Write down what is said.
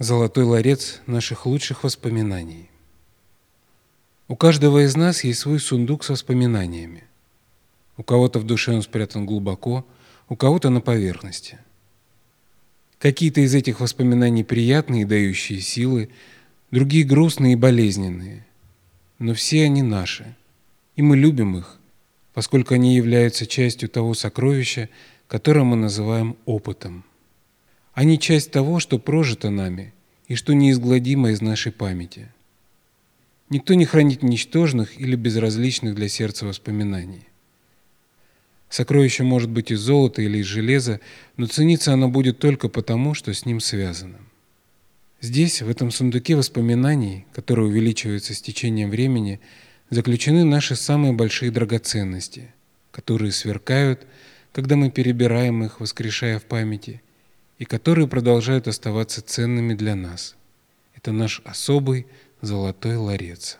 Золотой ларец наших лучших воспоминаний. У каждого из нас есть свой сундук с воспоминаниями. У кого-то в душе он спрятан глубоко, у кого-то на поверхности. Какие-то из этих воспоминаний приятные и дающие силы, другие грустные и болезненные. Но все они наши, и мы любим их, поскольку они являются частью того сокровища, которое мы называем опытом. Они часть того, что прожито нами и что неизгладимо из нашей памяти. Никто не хранит ничтожных или безразличных для сердца воспоминаний. Сокровище может быть из золота или из железа, но цениться оно будет только потому, что с ним связано. Здесь, в этом сундуке воспоминаний, который увеличивается с течением времени, заключены наши самые большие драгоценности, которые сверкают, когда мы перебираем их, воскрешая в памяти – и которые продолжают оставаться ценными для нас. Это наш особый золотой ларец.